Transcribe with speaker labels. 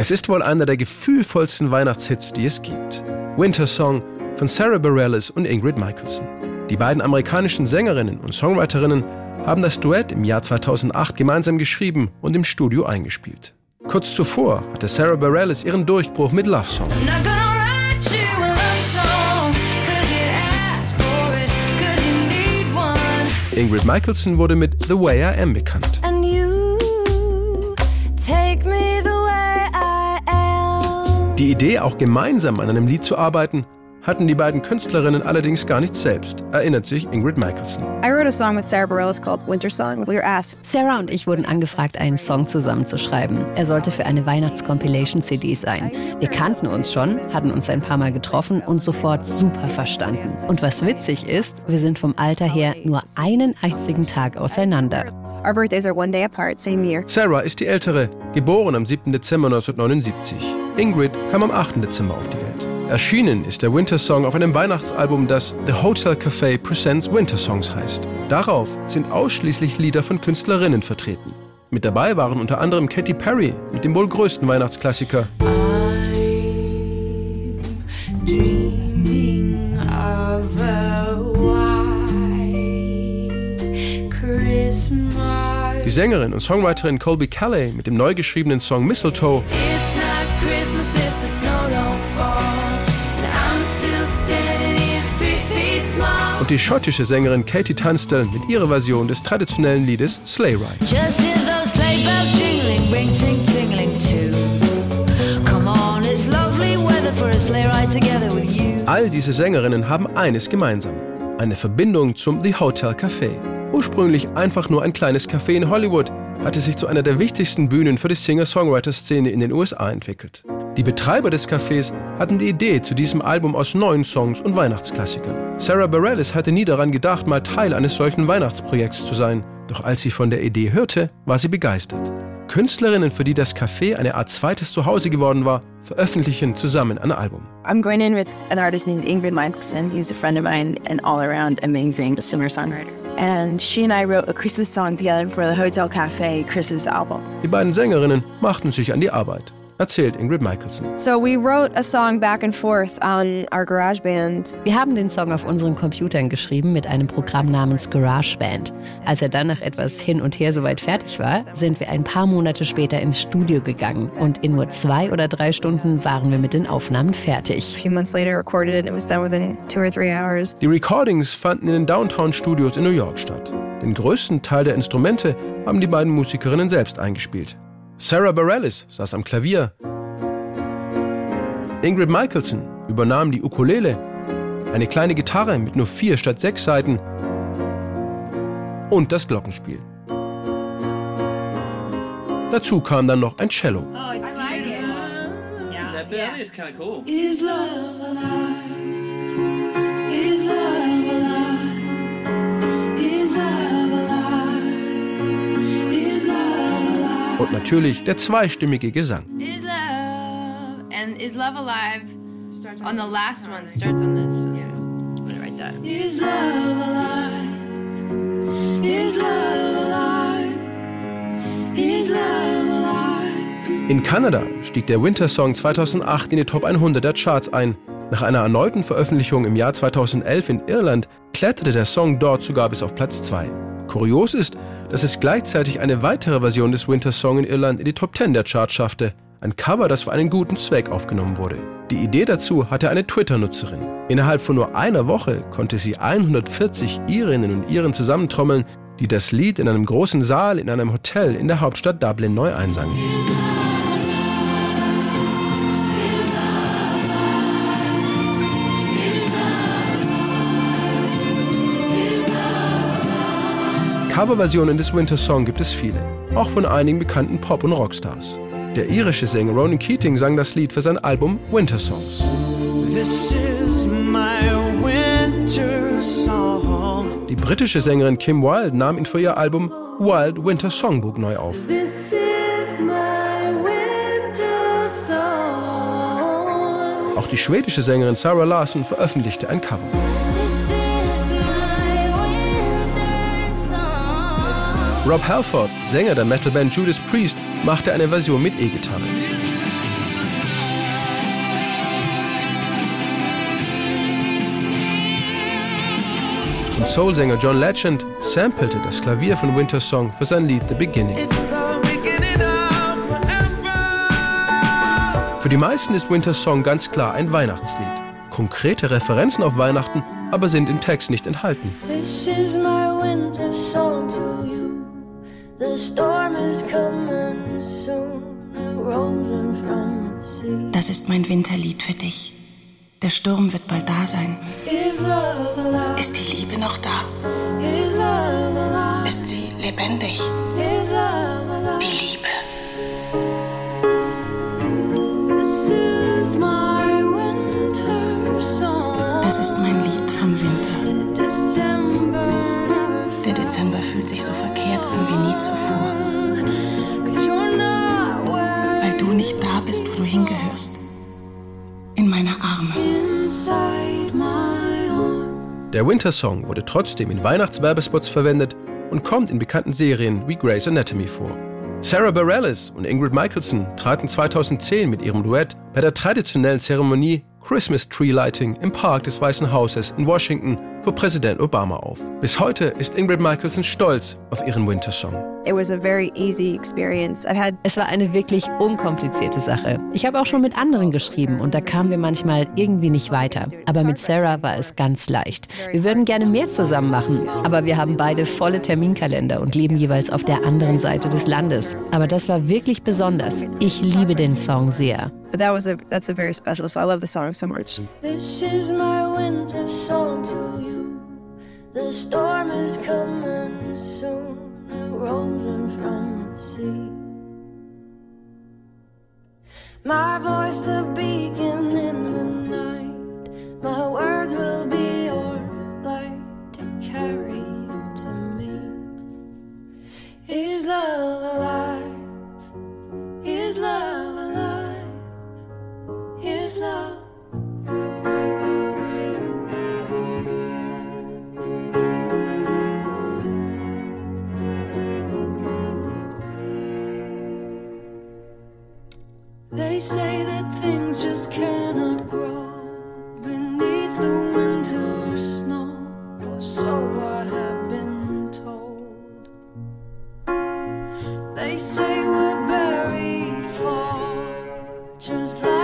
Speaker 1: Es ist wohl einer der gefühlvollsten Weihnachtshits, die es gibt. Winter Song von Sarah Bareilles und Ingrid Michaelson. Die beiden amerikanischen Sängerinnen und Songwriterinnen haben das Duett im Jahr 2008 gemeinsam geschrieben und im Studio eingespielt. Kurz zuvor hatte Sarah Bareilles ihren Durchbruch mit Love Song. Ingrid Michaelson wurde mit The Way I Am bekannt. Die Idee, auch gemeinsam an einem Lied zu arbeiten, hatten die beiden Künstlerinnen allerdings gar nicht selbst, erinnert sich Ingrid Michaelson.
Speaker 2: Sarah und ich wurden angefragt, einen Song zusammenzuschreiben. Er sollte für eine Weihnachts-Compilation-CD sein. Wir kannten uns schon, hatten uns ein paar Mal getroffen und sofort super verstanden. Und was witzig ist, wir sind vom Alter her nur einen einzigen Tag auseinander.
Speaker 3: Our birthdays are one day apart, same year.
Speaker 1: Sarah ist die Ältere, geboren am 7. Dezember 1979. Ingrid kam am 8. Dezember auf die Welt. Erschienen ist der Winter Song auf einem Weihnachtsalbum, das The Hotel Cafe Presents Winter Songs heißt. Darauf sind ausschließlich Lieder von Künstlerinnen vertreten. Mit dabei waren unter anderem Katy Perry mit dem wohl größten Weihnachtsklassiker. Die Sängerin und Songwriterin Colby Calais mit dem neu geschriebenen Song Mistletoe. Und die schottische Sängerin Katie Tunstall mit ihrer Version des traditionellen Liedes Sleigh Ride. All diese Sängerinnen haben eines gemeinsam. Eine Verbindung zum The Hotel Café. Ursprünglich einfach nur ein kleines Café in Hollywood, hatte sich zu einer der wichtigsten Bühnen für die Singer-Songwriter-Szene in den USA entwickelt. Die Betreiber des Cafés hatten die Idee zu diesem Album aus neuen Songs und Weihnachtsklassikern. Sarah Bareilles hatte nie daran gedacht, mal Teil eines solchen Weihnachtsprojekts zu sein. Doch als sie von der Idee hörte, war sie begeistert. Künstlerinnen, für die das Café eine Art zweites Zuhause geworden war, veröffentlichen zusammen ein Album.
Speaker 3: I'm going in with an artist named Ingrid Michaelson, who's a friend of mine and all around amazing singer-songwriter. And she and I wrote a Christmas song together for the Hotel Cafe Christmas album.
Speaker 1: Die beiden Sängerinnen machten sich an die Arbeit erzählt Ingrid Michaelson.
Speaker 3: So we wrote a song back and forth on our GarageBand.
Speaker 2: Wir haben den Song auf unseren Computern geschrieben mit einem Programm namens GarageBand. Als er dann nach etwas hin und her soweit fertig war, sind wir ein paar Monate später ins Studio gegangen und in nur zwei oder drei Stunden waren wir mit den Aufnahmen fertig.
Speaker 3: A few months later recorded it. It was done within two or three hours.
Speaker 1: Die Recordings fanden in den Downtown Studios in New York statt. Den größten Teil der Instrumente haben die beiden Musikerinnen selbst eingespielt. Sarah Bareilles saß am Klavier. Ingrid Michaelson übernahm die Ukulele, eine kleine Gitarre mit nur vier statt sechs Seiten und das Glockenspiel. Dazu kam dann noch ein Cello. Oh, I like it. Yeah. That yeah. is kind of cool. Is love alive? Natürlich der zweistimmige Gesang. Is love and is love alive on the last one starts on this. Yeah. I'm gonna write that. Is love alive? Is love alive? Is love alive? In Kanada stieg der Winter Song 2008 in die Top 100 der Charts ein. Nach einer erneuten Veröffentlichung im Jahr 2011 in Irland kletterte der Song dort sogar bis auf Platz 2. Kurios ist, dass es gleichzeitig eine weitere Version des Winter Song in Irland in die Top 10 der Charts schaffte. Ein Cover, das für einen guten Zweck aufgenommen wurde. Die Idee dazu hatte eine Twitter-Nutzerin. Innerhalb von nur einer Woche konnte sie 140 Irinnen und Iren zusammentrommeln, die das Lied in einem großen Saal in einem Hotel in der Hauptstadt Dublin neu einsangen. Coverversionen des Winter Song gibt es viele, auch von einigen bekannten Pop- und Rockstars. Der irische Sänger Ronan Keating sang das Lied für sein Album Winter Songs. Die britische Sängerin Kim Wilde nahm ihn für ihr Album Wild Winter Songbook neu auf. Auch die schwedische Sängerin Sarah Larson veröffentlichte ein Cover. Rob Halford, Sänger der Metalband Judas Priest, machte eine Version mit E-Gitarre. Und Soulsänger John Legend samplte das Klavier von Winter Song für sein Lied The Beginning. Für die meisten ist Winter Song ganz klar ein Weihnachtslied. Konkrete Referenzen auf Weihnachten aber sind im Text nicht enthalten. This is my winter song to you.
Speaker 4: Das ist mein Winterlied für dich. Der Sturm wird bald da sein. Ist die Liebe noch da? Ist sie lebendig? Die Liebe. Das ist mein Lied vom Winter. Der Dezember fühlt sich so verkehrt an wie nie zuvor. Weil du nicht da bist, wo du hingehörst. In meine Arme.
Speaker 1: Der Winter Song wurde trotzdem in Weihnachtswerbespots verwendet und kommt in bekannten Serien wie Grey's Anatomy vor. Sarah Bareilles und Ingrid Michaelson traten 2010 mit ihrem Duett bei der traditionellen Zeremonie Christmas Tree Lighting im Park des Weißen Hauses in Washington vor Präsident Obama auf. Bis heute ist Ingrid Michaelson stolz auf ihren Winter Song.
Speaker 2: Es war eine wirklich unkomplizierte Sache. Ich habe auch schon mit anderen geschrieben und da kamen wir manchmal irgendwie nicht weiter. Aber mit Sarah war es ganz leicht. Wir würden gerne mehr zusammen machen, aber wir haben beide volle Terminkalender und leben jeweils auf der anderen Seite des Landes. Aber das war wirklich besonders. Ich liebe den Song sehr.
Speaker 5: But that was a that's a very special. So I love the song so much. This is my winter song to you. The storm is coming soon. In from the sea. My voice a beacon say that things just cannot grow beneath the winter snow, or so I have been told. They say we're buried far, just like